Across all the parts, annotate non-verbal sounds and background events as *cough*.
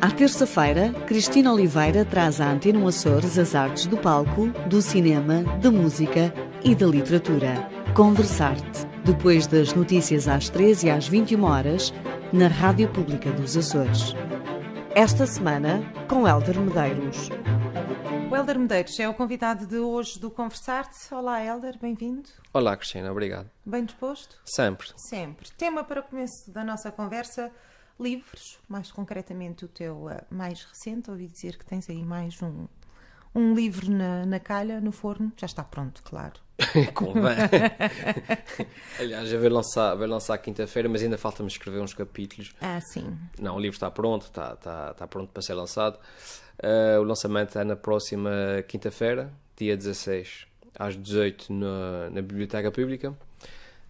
À terça-feira, Cristina Oliveira traz à Antena Açores as artes do palco, do cinema, da música e da literatura. Conversarte, depois das notícias às 13 e às 21 horas, na Rádio Pública dos Açores. Esta semana, com Helder Medeiros. O Helder Medeiros é o convidado de hoje do Conversar-te. Olá, Helder, bem-vindo. Olá, Cristina, obrigado. Bem disposto? Sempre. Sempre. Tema para o começo da nossa conversa: livros, mais concretamente o teu uh, mais recente. Ouvi dizer que tens aí mais um, um livro na, na calha, no forno. Já está pronto, claro. *laughs* Convém. *laughs* Aliás, já vai lançar, vai lançar quinta-feira, mas ainda falta-me escrever uns capítulos. Ah, sim. Não, o livro está pronto, está, está, está pronto para ser lançado. Uh, o lançamento é na próxima quinta-feira, dia 16, às 18 na, na Biblioteca Pública.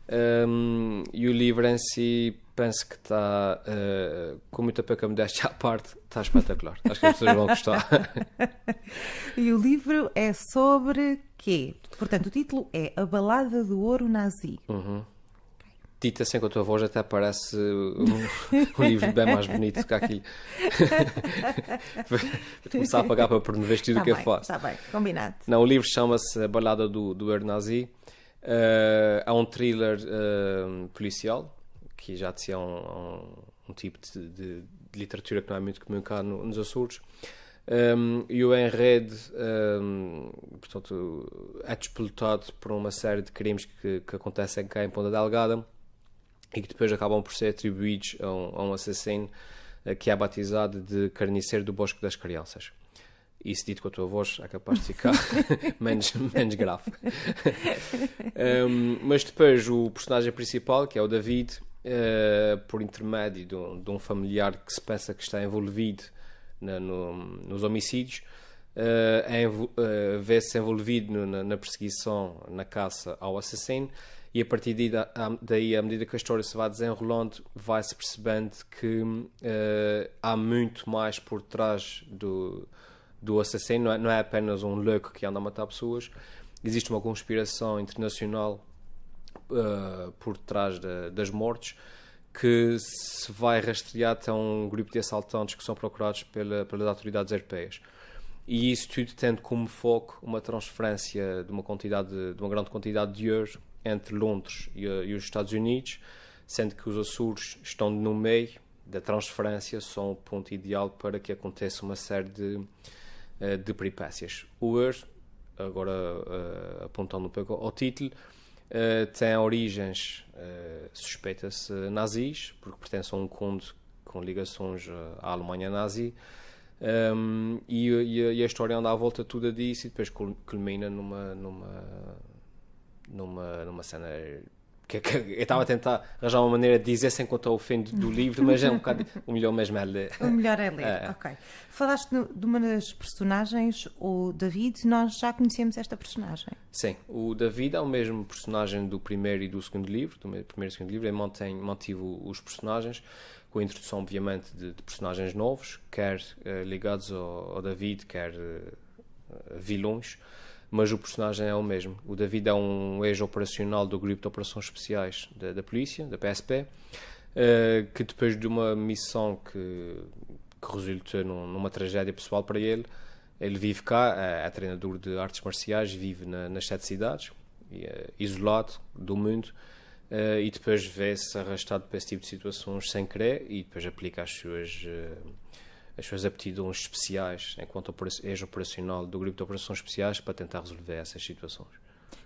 Um, e o livro em si, penso que está, uh, com muita pouca modéstia à parte, está espetacular. Acho que as pessoas vão gostar. *laughs* e o livro é sobre quê? Portanto, o título é A Balada do Ouro Nazi. Uhum. Dito assim com a tua voz, até parece um, um livro bem mais bonito que aqui. *laughs* Vou começar a pagar para promover tudo o Está que eu bem, faço. está bem, combinado. Não, o livro chama-se A Balada do, do Ouro Nazi. Uh, é um thriller uh, policial, que já tinha um, um, um tipo de, de, de literatura que não é muito comum cá no, nos Açores. Um, e o enredo um, portanto, é despolutado por uma série de crimes que, que acontecem cá em Ponta Delgada e que depois acabam por ser atribuídos a um, a um assassino uh, que é batizado de carniceiro do Bosque das Crianças. Isso dito com a tua voz é capaz de ficar *laughs* menos, menos grave. um, mas depois o personagem principal, que é o David, uh, por intermédio de um, de um, familiar que se pensa que está envolvido na, no, nos homicídios, uh, é, uh, vê-se envolvido no, na, na, perseguição, na caça ao assassino, e a partir daí, daí, à medida que a história se vai desenrolando, vai-se percebendo que há muito mais por trás do do assassino, não é, não é, apenas um louco que anda a matar pessoas, existe uma conspiração internacional uh, por trás de, das mortes que se vai rastrear até um grupo de assaltantes que são procurados pela, pelas autoridades europeias. E isso tudo tendo como foco uma transferência de uma quantidade de uma grande quantidade de ouro entre Londres e, e os Estados Unidos, sendo que os Açores estão no meio da transferência, são o ponto ideal para que aconteça uma série de de peripécias. O Ur, agora uh, apontando um pouco ao título, uh, tem origens, suspeita-se, nazis, porque pertence a um conde com ligações à Alemanha nazi, um, e, e, a história anda à volta tudo disso e depois culmina numa, numa, numa, numa cena que, que, eu estava a tentar arranjar uma maneira de dizer sem contar o fim do livro, mas é um bocado. O melhor mesmo é ler. O melhor é ler, *laughs* é. ok. Falaste de uma das personagens, o David, nós já conhecemos esta personagem. Sim, o David é o mesmo personagem do primeiro e do segundo livro, do primeiro e segundo livro, ele mantém, mantive os personagens, com a introdução, obviamente, de, de personagens novos, quer uh, ligados ao, ao, David, quer uh, vilões mas o personagem é o mesmo. O David é um ex-operacional do grupo de operações especiais da, da polícia, da PSP, uh, que depois de uma missão que, que resultou num, numa tragédia pessoal para ele, ele vive cá, é, é treinador de artes marciais, vive na, nas sete cidades, é isolado do mundo, uh, e depois vê-se arrastado para esse tipo de situações sem querer e depois aplica as suas. Uh, as suas aptidões especiais enquanto ex-operacional do grupo de operações especiais para tentar resolver essas situações.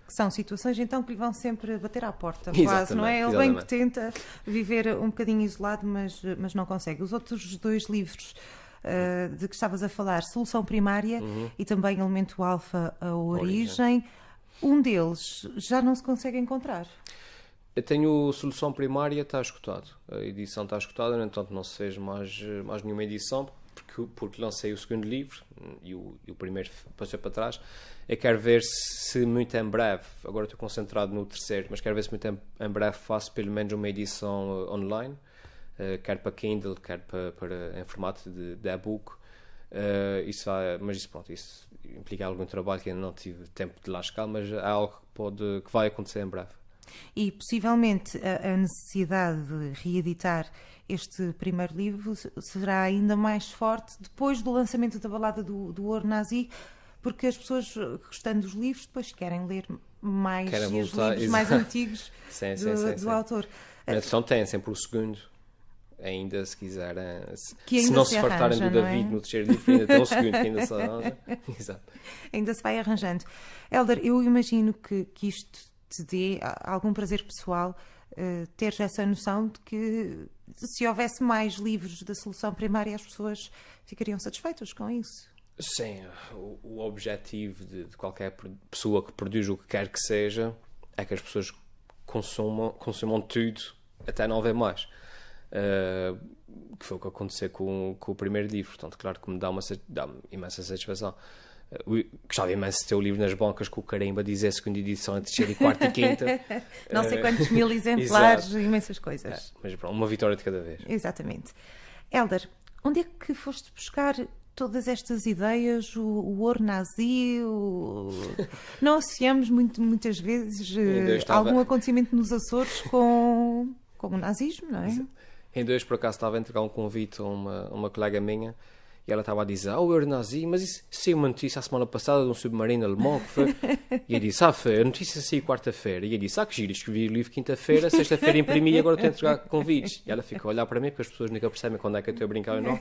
Que são situações então que lhe vão sempre bater à porta, *laughs* quase, não é? Ele exatamente. bem que tenta viver um bocadinho isolado, mas, mas não consegue. Os outros dois livros uh, de que estavas a falar, Solução Primária uhum. e também Elemento Alfa, A Origem, origem, um deles já não se consegue encontrar. Eu tenho Solução Primária, está escutado. A edição está escutada, no entanto não se fez mais, mais nenhuma edição, porque, porque lancei o segundo livro e o, e o primeiro passou para trás. Eu quero ver se muito em breve, agora estou concentrado no terceiro, mas quero ver se muito em, em breve faço pelo menos uma edição uh, online, uh, quer para Kindle, quer para, para em formato de, de e-book. Uh, isso vai, mas isso, pronto, isso implica algum trabalho que ainda não tive tempo de lá mas é algo que, pode, que vai acontecer em breve. E possivelmente a, a necessidade de reeditar este primeiro livro será ainda mais forte depois do lançamento da balada do, do Ouro Nazi, porque as pessoas, gostando dos livros, depois querem ler mais Querem os voltar, livros mais exato. antigos *laughs* Sim, do, sim, sim, do autor. A tradução tem sempre o segundo, ainda se quiserem. Se, Que ainda se não se se, fartarem do não David é? no terceiro livro, ainda tem um segundo que ainda se arranja. *laughs* Exato. ainda se vai arranjando. Helder, eu imagino que, que isto te dê algum prazer pessoal eh, teres essa noção de que se houvesse mais livros da solução primária as pessoas ficariam satisfeitas com isso. Sim, o, o objetivo de, de qualquer pessoa que produz o que quer que seja é que as pessoas consumam, consumam tudo até não haver mais. Uh, que foi o que aconteceu com, com o primeiro livro. Portanto, claro que me dá uma dá imensa satisfação. Gostava imenso de ter o livro nas bancas com o carimba a dizer segunda edição, a terceira e quarta e quinta. *laughs* Não sei Eh, quantos mil *laughs* exemplares, imensas coisas. Mas pronto, uma vitória de cada vez. Exatamente. Helder, onde é que foste buscar todas estas ideias, o, o ouro nazi? o- *laughs* Não associamos muito, muitas vezes eh, estava- algum acontecimento nos Açores com, com o nazismo, não é? Em dois, por acaso, estava a entregar um convite a uma, a uma colega minha e ela estava a dizer: Ah, o Euronazi, mas isso saiu uma notícia a semana passada de um submarino alemão que foi. *laughs* E eu disse: Ah, foi, a notícia saiu quarta-feira. E eu disse: Ah, que giro, escrevi o livro quinta-feira, sexta-feira imprimi e agora estou a entregar convites. E ela ficou a olhar para mim porque as pessoas nunca percebem quando é que eu estou a brincar ou não.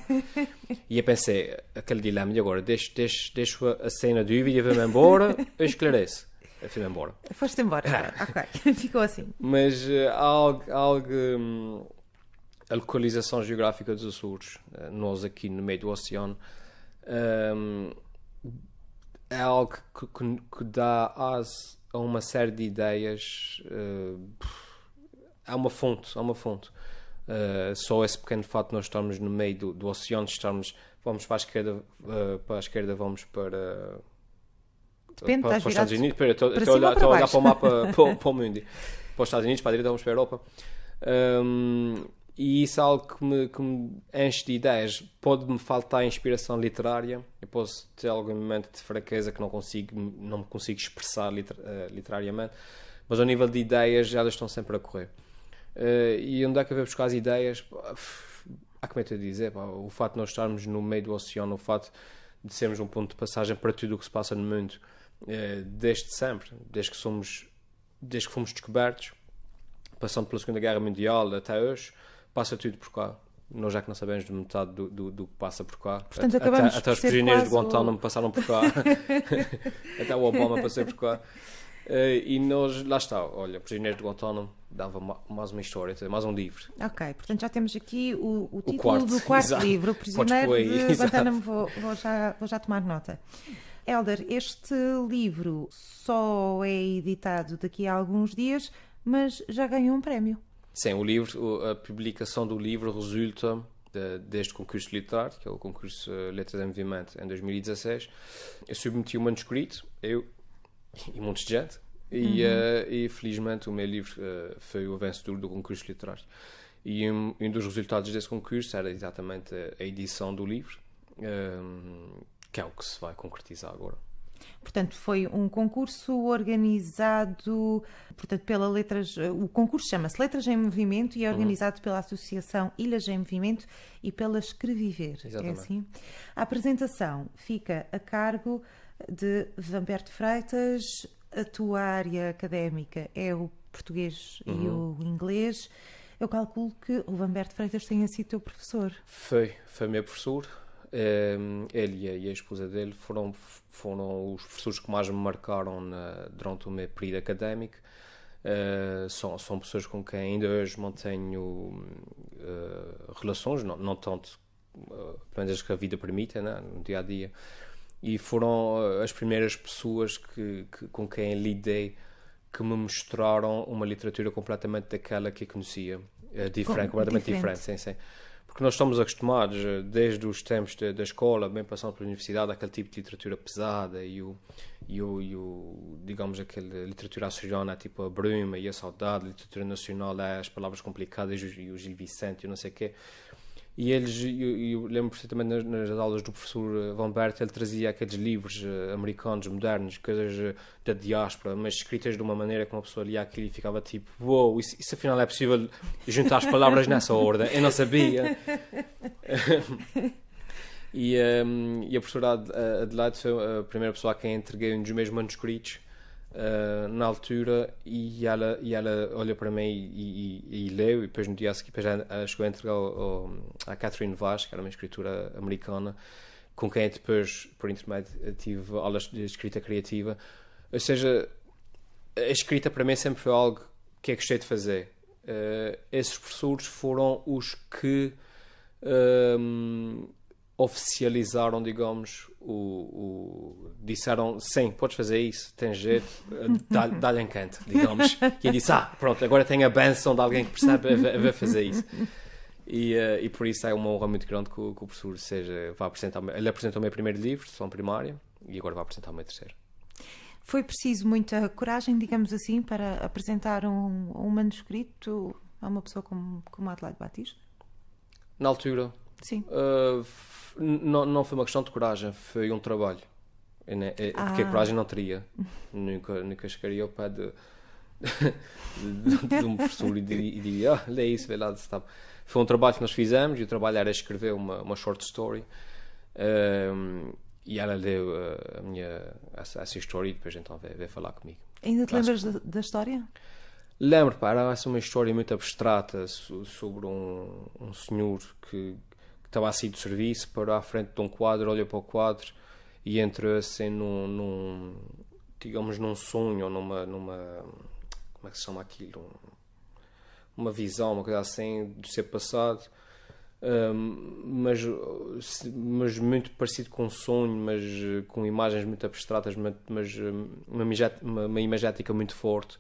E eu pensei: aquele dilema, e agora deixo, deixo, deixo a, cena de dúvida e vou-me embora, eu esclareço. Eu fui-me embora. Foste embora. *laughs* ok, ficou assim. Mas há algo, algo, hum, a localização geográfica dos Açores, eh, nós aqui no meio do oceano, hum, é algo que, que- que dá asa a uma série de ideias. eh, há uma fonte, há uma fonte. Eh, só esse pequeno fato de nós estarmos no meio do, do oceano, estarmos, vamos para a esquerda, eh, para a esquerda vamos para Depende, para, para os Estados Unidos, para estou a cima olhar, para olhar para o mapa para, para o *laughs* mundo. Para os Estados Unidos, para a direita vamos para a Europa. Hum, e isso é algo que me, que me enche de ideias. Pode-me faltar inspiração literária. Eu posso ter algum momento de fraqueza que não consigo, não me consigo expressar liter- eh, literariamente. Mas ao nível de ideias, elas estão sempre a correr. Eh, e onde é que eu vou buscar as ideias? Há como é que eu dizer? pá, o facto de nós estarmos no meio do oceano, o facto de sermos um ponto de passagem para tudo o que se passa no mundo, eh, desde sempre, desde que somos, desde que fomos descobertos, passando pela Segunda Guerra Mundial até hoje, passa tudo por cá. Nós já que não sabemos de metade do, do, do que passa por cá. Portanto, até, acabamos até os prisioneiros de quase o- Guantánamo passaram por cá. *laughs* até o Obama passou por cá. Eh, e nós, lá está, olha, Prisioneiros de Guantánamo dava ma- mais uma história, mais um livro. Ok, portanto já temos aqui o, o título quarto, do quarto exato. livro, *laughs* O Prisioneiro aí, de. Guantánamo. Vou, vou já, vou já tomar nota. Helder, este livro só é editado daqui a alguns dias, mas já ganhou um prémio. Sim, o livro, a publicação do livro resulta de- deste concurso literário, que é o concurso eh, Letras em Movimento, em 2016. Eu submeti o manuscrito, eu e muitos de gente, e, eh, e felizmente o meu livro eh, foi o vencedor do concurso literário. E um, um dos resultados desse concurso era exatamente a, a edição do livro, ehm, que é o que se vai concretizar agora. Portanto, foi um concurso organizado portanto, pela Letras. O concurso chama-se Letras em Movimento Uhum. e é organizado pela Associação Ilhas em Movimento e pela Escreviver. É Exatamente. assim? A apresentação fica a cargo de Vamberto Freitas. A tua área académica é o português e Uhum. o inglês. Eu calculo que o Vamberto Freitas tenha sido teu professor. Foi, foi meu professor. Ehm, ele e a, a esposa dele foram, foram os professores que mais me marcaram na- durante o meu período académico. Eh, são, são pessoas com quem ainda hoje mantenho eh, relações, não, não tanto, uh, pelo menos que a vida permite, né, no dia a dia. E foram as primeiras pessoas que, que- com quem lidei que me mostraram uma literatura completamente daquela que eu conhecia. Diferente, Com- completamente diferente. diferente, sim, sim. Porque nós estamos acostumados, eh, desde os tempos da, da escola, bem passando pela universidade, aquele tipo de literatura pesada e o, e o, e o digamos, aquela literatura açoriana, tipo a Bruma e a Saudade, literatura nacional, as palavras complicadas e o Gil Vicente e não sei o quê. E eles, eu, eu lembro perfeitamente nas, nas aulas do professor Van Bert, ele trazia aqueles livros uh, americanos, modernos, coisas uh, da diáspora, mas escritas de uma maneira que uma pessoa lia aquilo e ficava tipo, uou, wow, isso, isso afinal é possível juntar as palavras nessa ordem? Eu não sabia. *laughs* e, um, e a professora Adelaide foi a primeira pessoa a quem entreguei um dos meus manuscritos uh, na altura e ela, e ela olha para mim e, e, e leu e depois no dia seguinte ela chegou a entregar à Catherine Vaz, que era uma escritora americana com quem depois, por intermédio, tive aulas de escrita criativa. Ou seja, a escrita para mim sempre foi algo que eu gostei de fazer. Uh, esses professores foram os que um, oficializaram, digamos, o, o, disseram sim, podes fazer isso, tens jeito, *laughs* dá-lhe dá encanto, digamos. E ele disse, ah, pronto, agora tem a benção de alguém que percebe a, a fazer isso. E, uh, e por isso é uma honra muito grande que, que o professor seja, vá apresentar, ele apresentou o meu primeiro livro, Sessão Primária, e agora vai apresentar o meu terceiro. Foi preciso muita coragem, digamos assim, para apresentar um, um manuscrito a uma pessoa como, como Adelaide Batista? Na altura, Sim. Uh, não, não foi uma questão de coragem, foi um trabalho. Né, é, ah. Porque a coragem não teria. *laughs* nunca, nunca chegaria ao pé de, de, de, um professor e diria: ah, lê isso, vê lá. Sabe. Foi um trabalho que nós fizemos e o trabalho era escrever uma, uma short story. Um, e ela leu uh, a minha, essa, essa, história e depois então veio, veio falar comigo. Ainda te lembras da, da, história? Lembro, pá, era uma história muito abstrata sobre um, um senhor que estava a sair do serviço, parou à frente de um quadro, olhou para o quadro e entrou assim num, num digamos, num sonho numa, numa como é que se chama aquilo? uma visão, uma coisa assim do seu passado. Um, mas, mas muito parecido com um sonho, mas com imagens muito abstratas, mas uma, uma, uma imagética muito forte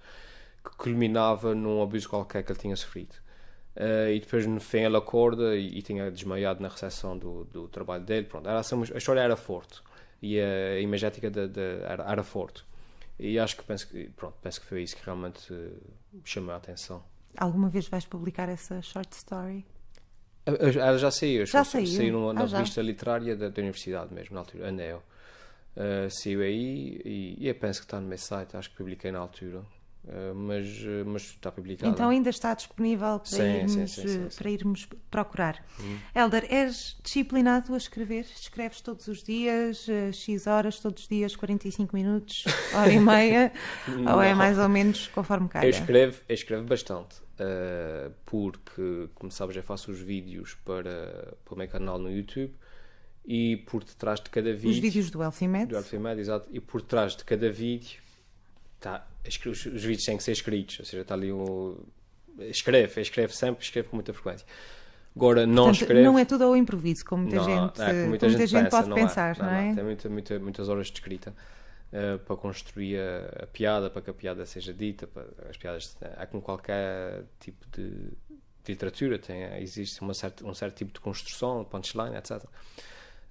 que culminava num abuso qualquer que ele tinha sofrido. Uh, e depois no fim ele acorda e, e tinha desmaiado na recepção do, do trabalho dele. Pronto, era assim, a história era forte e a, imagética de, de, era, era, forte. E acho que penso que, pronto, penso que foi isso que realmente uh, chamou a atenção. Alguma vez vais publicar essa short story? Ela já saiu, já saiu, saiu numa, na ah, revista literária da, da, universidade mesmo, na altura, a NEO. Uh, saiu aí e, e eu penso que está no meu site, acho que publiquei na altura. Uh, mas, uh, mas está publicado. Então ainda está disponível para, sim, irmos, sim, sim, para irmos procurar. Hum. Helder, és disciplinado a escrever? Escreves todos os dias, X horas, todos os dias, 45 minutos, hora e *laughs* meia? ou é mais ou menos conforme calha? Eu escrevo, eu escrevo bastante. porque, como sabes, eu faço os vídeos para, para o meu canal no YouTube e por detrás de cada vídeo. Os vídeos do Elfimed? Do Elfimed, exato. E por detrás de cada vídeo tá, os, os vídeos têm que ser escritos, ou seja, está ali o. Escreve, escreve sempre, escreve com muita frequência. Agora, não Portanto, escreve. Não é tudo ao improviso, como muita não, gente, é, muita gente, muita gente pensa, pode não é. pensar, é, não, não, é? Tem muita, muita, muitas horas de escrita uh, para construir a, a, piada, para que a piada seja dita. Para, as piadas, é como qualquer tipo de, de literatura, tem, existe uma certa, um certo tipo de construção, punchline, etc. Uh,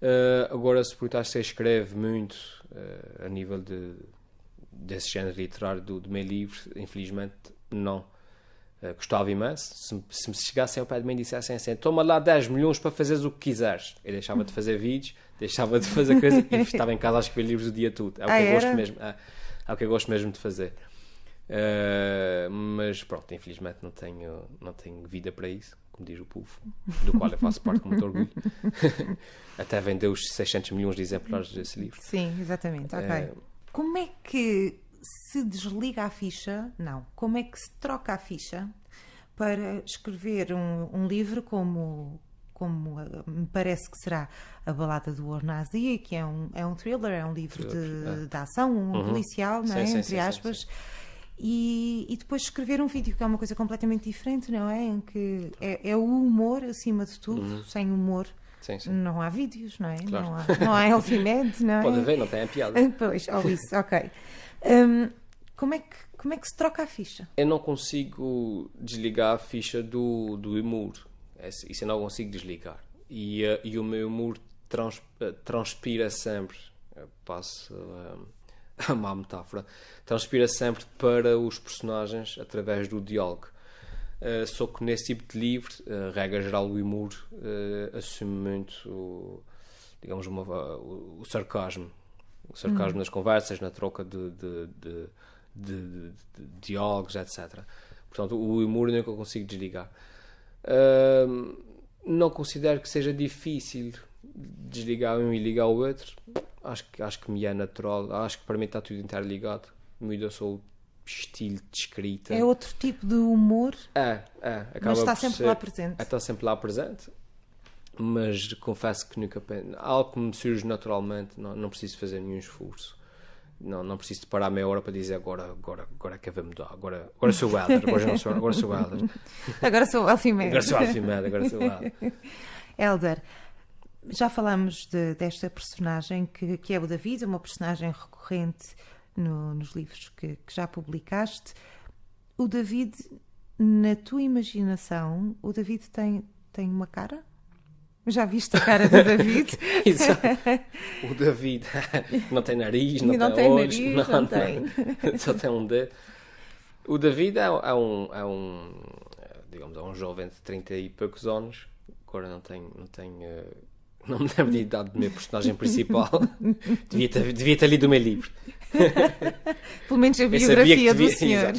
eh, agora, se por se escreve muito uh, a nível de desse género literário do, do meu livro, infelizmente não. Uh, gostava imenso. Se, se me chegassem ao pé de mim e dissessem assim: toma lá 10 milhões para fazeres o que quiseres. Eu deixava de fazer vídeos, *laughs* deixava de fazer coisas e estava em casa a escrever livros o dia todo. É o que ah, eu gosto mesmo. É, é, o que eu gosto mesmo de fazer. Uh, mas pronto, infelizmente não tenho, não tenho vida para isso, como diz o povo, do qual eu faço parte com muito orgulho. *laughs* Até vendeu os 600 milhões de exemplares desse livro. Sim, exatamente. Ok. Uh, como é que se desliga a ficha? Não. Como é que se troca a ficha para escrever um, um livro como como eh, me parece que será a balada do Ornazia, que é um, é um thriller, é um livro de, é. de ação, um uhum. policial, não é? Sim, entre sim, aspas. Sim, e, e, depois escrever um vídeo que é uma coisa completamente diferente, não é? Em que é, é o humor acima de tudo, uhum. sem humor Sim, sim. Não há vídeos, não é? Claro. Não há, não há Elfimed, *laughs* não é? Pode haver, não tem a piada. Pois, ou *laughs* isso, ok. Um, como, é que, como é que se troca a ficha? Eu não consigo desligar a ficha do, do humor. Isso eu não consigo desligar. E, uh, e o meu humor trans, uh, transpira sempre. Eu passo uh, *laughs* a má metáfora. Transpira sempre para os personagens através do diálogo. Uh, só que nesse tipo de livro, uh, regra geral, o humor uh, assume muito, o, digamos, uma, o, o, sarcasmo. O sarcasmo uhum. nas conversas, na troca de, de, de, de, diálogos, etc. Portanto, o humor nunca consigo desligar. Uh, não considero que seja difícil desligar um e ligar o outro. Acho que, acho que me é natural. Acho que para mim está tudo interligado. Muda só o estilo de escrita. É outro tipo de humor. É, é. Mas está sempre ser, lá presente. É, está sempre lá presente. Mas confesso que nunca. Algo que me surge naturalmente, não, não preciso fazer nenhum esforço. Não, não preciso parar meia hora para dizer agora, agora, agora que vai mudar. Agora, agora sou o Helder, agora não sou, agora sou o Helder. *laughs* Agora sou o Elfimed. Agora sou o agora sou o Helder. *laughs* Helder, já falámos de, desta personagem que, que é o David, uma personagem recorrente no, nos livros que, que já publicaste. O David, na tua imaginação, o David tem, tem uma cara? Já viste a cara do *laughs* David? O David *laughs* não tem nariz, não, não tem, tem olhos, nariz, não, não, tem. *laughs* só tem um dedo. O David é, é, um, é um, digamos, é um jovem de 30 e poucos anos. Agora não tem, não tem, uh, não me lembro de idade do meu personagem *laughs* principal. devia, ter, devia ter lido o meu livro. Pelo menos a biografia do senhor.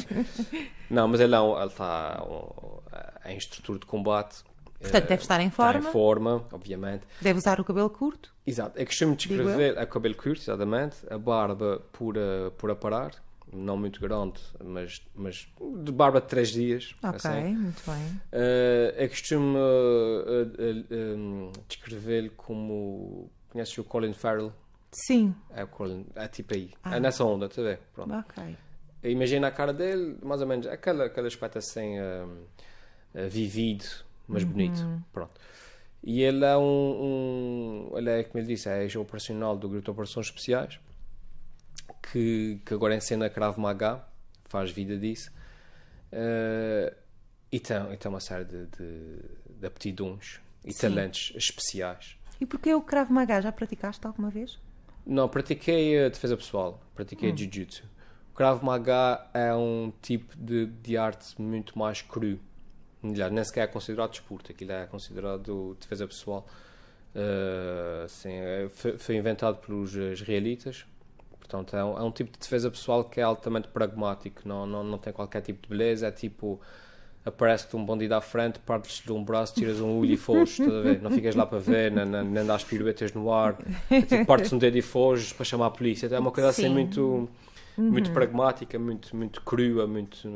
Não, mas ele, é um, ele está em estrutura de combate Portanto, deve estar em forma. Está em forma, obviamente. Deve usar o cabelo curto. Exato. É costume descrever a cabelo curto, exatamente. A barba por, a, por aparar. Não muito grande, mas, mas de barba de 3 dias. Ok, assim. muito bem. Uh, é costume uh, uh, um, descrever como. Conheces o Colin Farrell? Sim. É o Colin, é tipo aí. Ah. É nessa onda, está ver? Pronto. Ok. Imagina a cara dele, mais ou menos, aquela, aquele aspecto assim vivido mas uhum. bonito. Pronto. E ele é um, um, Ele é, como ele disse, é ex operacional do Grupo de Operações Especiais, que, que agora encena Krav Maga, faz vida disso. Uh, e, tem, e tem uma série de, de, de aptidões e Sim. talentos especiais. E porquê o Krav Maga? Já praticaste alguma vez? Não, pratiquei a defesa pessoal, pratiquei hum. Jiu-Jitsu. O Krav Maga é um tipo de, de arte muito mais cru Melhor, nem sequer é considerado desporto, aquilo é considerado defesa pessoal. Uh, assim, foi, foi, inventado pelos israelitas, portanto é um, é um, tipo de defesa pessoal que é altamente pragmático, não, não, não tem qualquer tipo de beleza, é tipo aparece-te um bandido à frente, partes-lhe um braço, tiras um olho e foges, não ficas lá para ver, nem, nem, nem dás piruetas no ar, é tipo, partes um dedo e foges para chamar a polícia, então, é uma coisa assim muito, muito uhum. pragmática, muito, muito crua, muito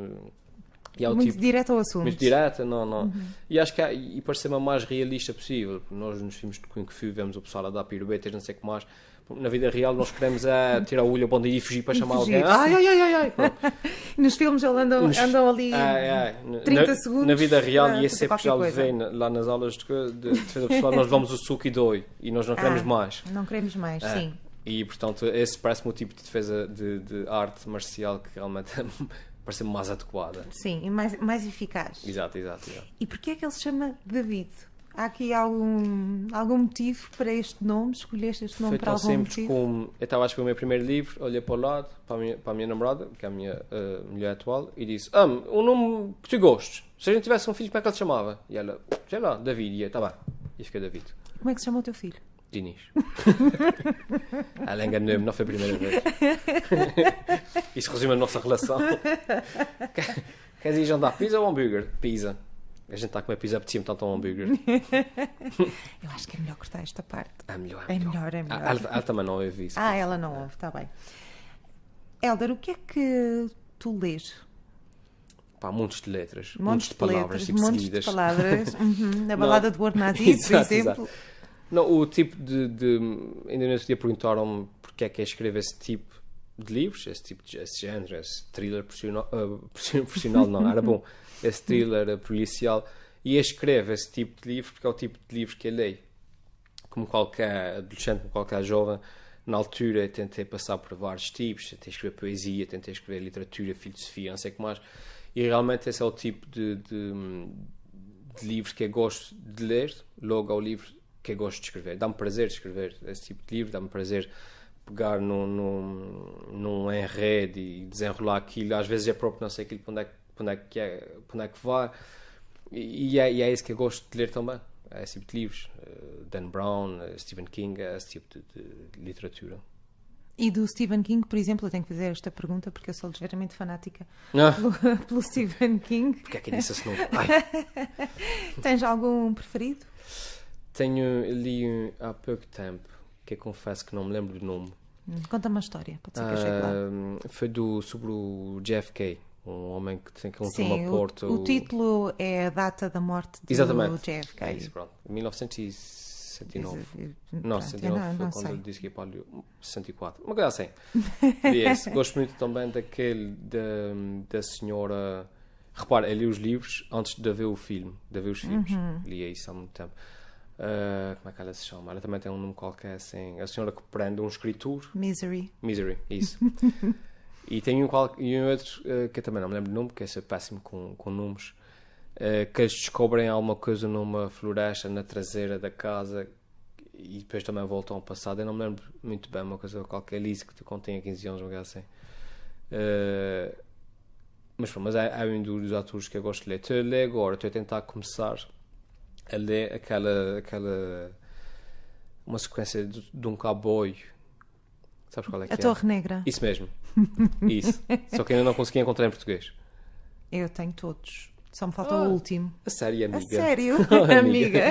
é muito tipo, direto ao assunto. Muito direta, não, não. Uhum. E acho que há, e para ser a mais realista possível, nós nos filmes de Kung Fu vemos o pessoal a dar piruetas, não sei o que mais. Na vida real nós queremos é tirar o olho ao bom e fugir para chamar fugir, alguém. Ai, ai, ai, ai, ai. *laughs* Nos filmes eles andam, nos, andam ali ai, ai. 30 na, segundos. Na vida real, e é sempre já vem lá nas aulas de, de defesa pessoal, nós levamos o suco e doi e nós não queremos ah, mais. Não queremos mais, é. sim. E portanto, esse parece-me o tipo de defesa de, de arte marcial que realmente *laughs* parece mais adequada. Sim, e mais, mais eficaz. Exato, exato, exato. E porquê é que ele se chama David? Há aqui algum, algum motivo para este nome? Escolheste este nome Foi para algum simples motivo? Como, eu estava a escrever o meu primeiro livro, olhei para o lado, para a minha, para a minha namorada, que é a minha uh, mulher atual, e disse: Ah, um nome que tu gostes. Se a gente tivesse um filho, como é que ele se chamava? E ela, sei lá, David. E eu, tá bem. E fiquei David. Como é que se chama o teu filho? Diniz. *laughs* Ela enganou-me, não foi a primeira vez. *laughs* Isso resume a nossa relação. Queres ir jantar pizza ou hambúrguer? Pizza. A gente está a comer pizza, apetecia-me tanto um hambúrguer. *laughs* Eu acho que é melhor cortar esta parte. É melhor, é, é melhor. É melhor, Ela, ela, também não ouve isso. Ah, ela não ouve, está bem. Helder, o que é que tu lês? Pá, montes de letras, montes, montes de palavras, letras, tipo montes seguidas. de palavras. *laughs* Uhum. Na balada do Bornadis, *laughs* por exemplo. Exato. Não, o tipo de. de ainda nesse dia perguntaram-me porque é que é escrever esse tipo de livros, esse tipo de esse género, esse thriller profissional, uh, profissional não, era bom, esse thriller policial, e escreve esse tipo de livro porque é o tipo de livro que eu leio. Como qualquer adolescente, como qualquer jovem, na altura tentei passar por vários tipos, tentei escrever poesia, tentei escrever literatura, filosofia, não sei o que mais, e realmente esse é o tipo de, de, de livro que eu gosto de ler, logo ao livro que eu gosto de escrever. Dá-me prazer escrever esse tipo de livro, dá-me prazer pegar num, num, num enredo e desenrolar aquilo. Às vezes é próprio não sei aquilo para onde é, para onde é que, é, para onde é que vai. E, é, e é isso que eu gosto de ler também. É esse tipo de livros. Uh, Dan Brown, uh, Stephen King, é esse tipo de, de, literatura. E do Stephen King, por exemplo, eu tenho que fazer esta pergunta porque eu sou ligeiramente fanática ah. *laughs* pelo, pelo, Stephen King. Porque é que disse esse nome? *laughs* Tens algum preferido? Tenho, li há pouco tempo, que eu confesso que não me lembro do nome. Hum, conta uma história, pode ser que eu chegue lá. Foi do, sobre o JFK, um homem que tem que um Sim, Porto. O, o título é a data da morte do Exatamente. JFK. É isso, pronto. 1969. Não, 69 não, foi não quando sei. ele disse que ia para o 64. Uma coisa assim. *laughs* e gosto muito também daquele da, da senhora. Repara, eu li os livros antes de ver o filme, de ver os filmes. Uhum. Li isso há muito tempo. Uh, como é que ela se chama? Ela também tem um nome qualquer assim. A senhora que prende um escritor. Misery. Misery, isso. *laughs* e tem um, qual, e um outro uh, que eu também não me lembro do nome, porque é péssimo com, com nomes. Uh, que eles descobrem alguma coisa numa floresta na traseira da casa e depois também voltam ao passado. Eu não me lembro muito bem, uma coisa qualquer. Lise que contém a 15 anos, uma assim. mas, mas é, é um dos atores que eu gosto de ler. Estou a ler agora, estou a tentar começar a ler aquela, aquela uma sequência de, de um cowboy. Sabes qual é que a é? A Torre Negra. Isso mesmo. *laughs* Isso. Só que ainda não consegui encontrar em português. Eu tenho todos. Só me falta oh, o último. A sério, *laughs* *laughs* amiga? A sério, amiga.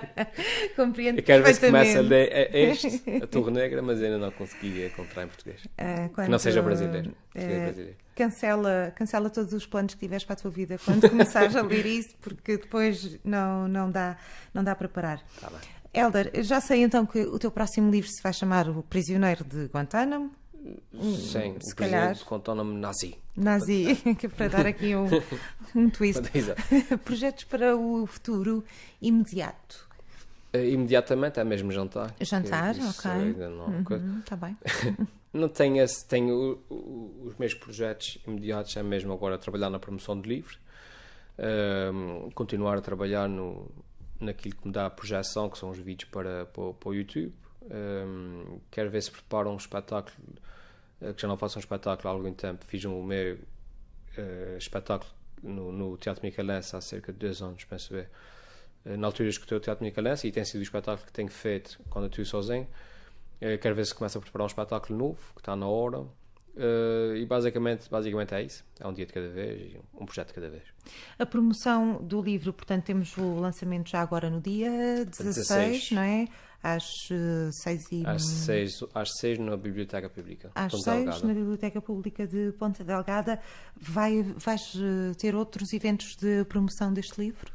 *laughs* Compreendo Eu quero ver se começa a ler este, a Torre Negra, mas ainda não consegui encontrar em português. Uh, quando, que não seja brasileiro. Uh, brasileiro. Cancela, cancela todos os planos que tiveres para a tua vida quando começares a ler isso, porque depois não, não, dá, não dá para parar. Tá bem. Elder, já sei então que o teu próximo livro se vai chamar O Prisioneiro de Guantánamo. Sim, se o calhar. Guantánamo Nazi. Nazi, *laughs* que é para dar aqui um, *laughs* um twist. *laughs* Projetos para o futuro imediato. Uh, imediatamente é mesmo jantar. Jantar, ok. Ainda não. Uhum, tá bem. não tenho, esse, tenho os meus projetos imediatos é mesmo agora trabalhar na promoção de livros, um, continuar a trabalhar no, naquilo que me dá a projeção, que são os vídeos para, para, para o YouTube. Um, quero ver se preparo um espetáculo eh, que já não faço um espetáculo há algum tempo. Fiz um meu uh, espetáculo no, no, Teatro Micalense há cerca de dois anos, penso ver. Uh, na altura escutei o Teatro Micalense e tem sido o espetáculo que tenho feito quando eu estou sozinho. Uh, quero ver se começo a preparar um espetáculo novo, que está na hora. Uh, e basicamente, basicamente é isso. É um dia de cada vez e um projeto de cada vez. A promoção do livro, portanto, temos o lançamento já agora no dia 16, 16. não é? Às uh, seis e... Às seis, às seis na Biblioteca Pública. Às Ponta seis Delgada. na Biblioteca Pública de Ponta Delgada. Vai, vais uh, ter outros eventos de promoção deste livro?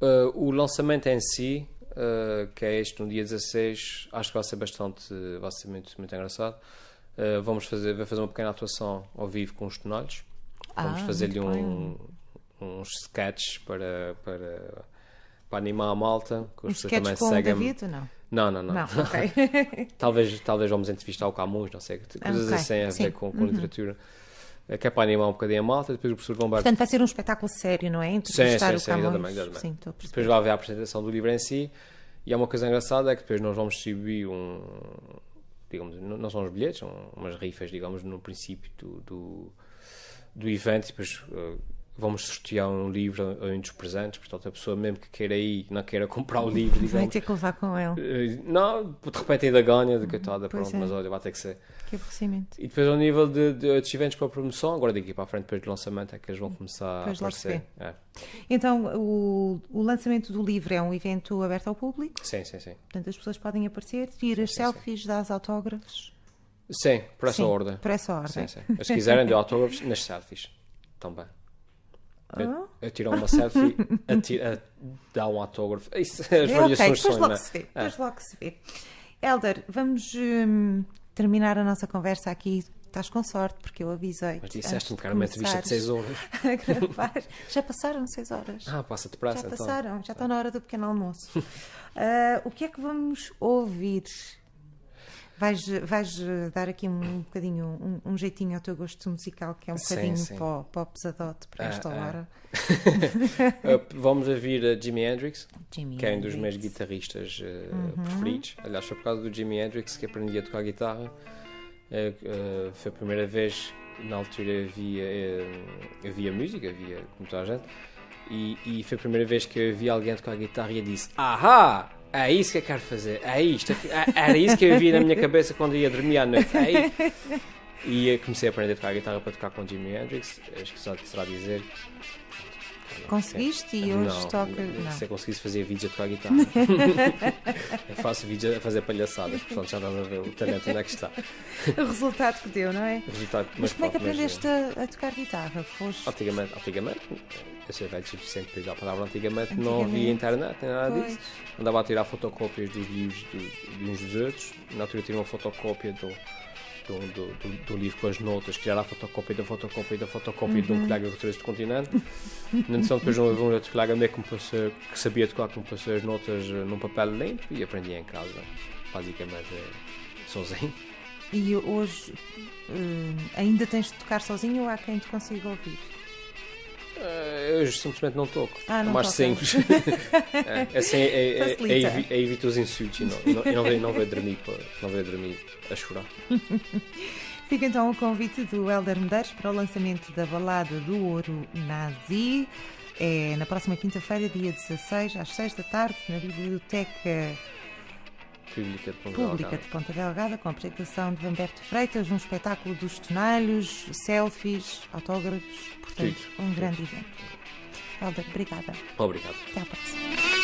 Uh, o lançamento em si, que é este no dia 16, acho que vai ser bastante, vai ser muito, muito engraçado. vamos fazer, vai fazer uma pequena atuação ao vivo com os tonalhos. Vamos ah, fazer-lhe um, uns sketches para, para, para animar a malta. Que os também com seguem. David ou não? Não, não, não. não okay. *laughs* talvez, talvez vamos entrevistar o Camus, não sei, coisas okay. assim a ver com, com uhum. literatura. É que é para animar um bocadinho a malta, depois o professor Gombardo... Portanto, vai ser um espetáculo sério, não é? Entrevistar sim, sim, sim, exatamente, exatamente. Sim, depois vai haver a apresentação do livro em si, e há uma coisa engraçada, é que depois nós vamos distribuir um... Digamos, não são os bilhetes, são umas rifas, digamos, no princípio do, do, do evento, e depois... Vamos sortear um livro a um dos presentes, portanto a pessoa mesmo que queira ir, não queira comprar o livro, digamos, vai ter que levar com ele. Eh, não, de repente ainda ganha, de coitada, pronto, é. mas olha, vai ter que ser. Que aborrecimento. E depois ao nível de, de outros eventos para a promoção, agora daqui para a frente, depois do lançamento, é que eles vão começar depois a aparecer. É. Então, o, o lançamento do livro é um evento aberto ao público? Sim, sim, sim. Portanto, as pessoas podem aparecer, tirar as selfies, sim. dar os autógrafos? Sim, por essa sim, ordem. Por essa ordem. Sim, sim. Se quiserem, dê autógrafos nas selfies também. Eu, eu tiro uma selfie, a, tira, a dar um autógrafo. Isso, as é, variações okay, depois logo se vê. É. Depois logo se vê. Helder, vamos hum, terminar a nossa conversa aqui. Estás com sorte, porque eu avisei. Mas disseste-me que era uma entrevista de 6 horas. *laughs* Já passaram 6 horas. Ah, passa depressa. Já então. passaram, já está na hora do pequeno almoço. uh, *laughs* o que é que vamos ouvir? Vais, vais dar aqui um bocadinho, um, um, jeitinho ao teu gosto musical, que é um bocadinho sim. Para, para o pesadote para esta ah, ah. hora. Ah. *laughs* Vamos ouvir a Jimi Hendrix, Jimi que é um dos meus guitarristas uh, uhum. preferidos. Aliás, foi por causa do Jimi Hendrix que aprendi a tocar guitarra. Uh, uh, foi a primeira vez na altura havia, eh, havia música, havia como toda a gente, e, e foi a primeira vez que eu vi alguém tocar guitarra e eu disse: Ahá! É isso que eu quero fazer, é isto. Era isso que eu via na minha cabeça quando ia dormir à noite. É. E comecei a aprender a tocar guitarra para tocar com Jimi Hendrix. Acho que só será dizer. Conseguiste e hoje não, toca. não, Não. Se eu conseguisse fazer vídeos a tocar guitarra. *laughs* eu faço vídeos a fazer palhaçadas, portanto já estás a ver o talento onde é que está. O resultado que deu, não é? O resultado, Mas como é que mas, aprendeste a, a tocar guitarra? Foste. Antigamente, antigamente, eu sei velho suficiente para usar a palavra antigamente, não Antigamente. havia internet, nem nada Pois. disso. Andava a tirar fotocópias dos livros de, de uns dos outros. Na altura tirei uma fotocópia do, do, do, do- livro com as notas, que já era a fotocópia da fotocópia da fotocópia de um colega que trouxe do continente. Na edição depois houve um outro colega meu que, me passou, que sabia tocar, que me passou as notas eh, num papel limpo e aprendi em casa, basicamente, eh, sozinho. E hoje hum, ainda tens de tocar sozinho ou há quem te consiga ouvir? Eh, Eu simplesmente não toco. Ah, não é mais tocas. simples. *laughs* é, assim, é, é, é, evi- é evito os insultos e não, não, não, veio dormir, não dormir a chorar. *laughs* Fica então o convite do Helder Medeiros para o lançamento da balada do Ouro Nazi. É na próxima quinta-feira, dia 16, às 6 da tarde, na Biblioteca Pública de Ponta Pública Delgada. de Ponta Delgada, com a apresentação de Humberto Freitas, um espetáculo dos tonalhos, selfies, autógrafos, portanto, Tudo. um grande evento. Helder, obrigada. Obrigado. Até à próxima.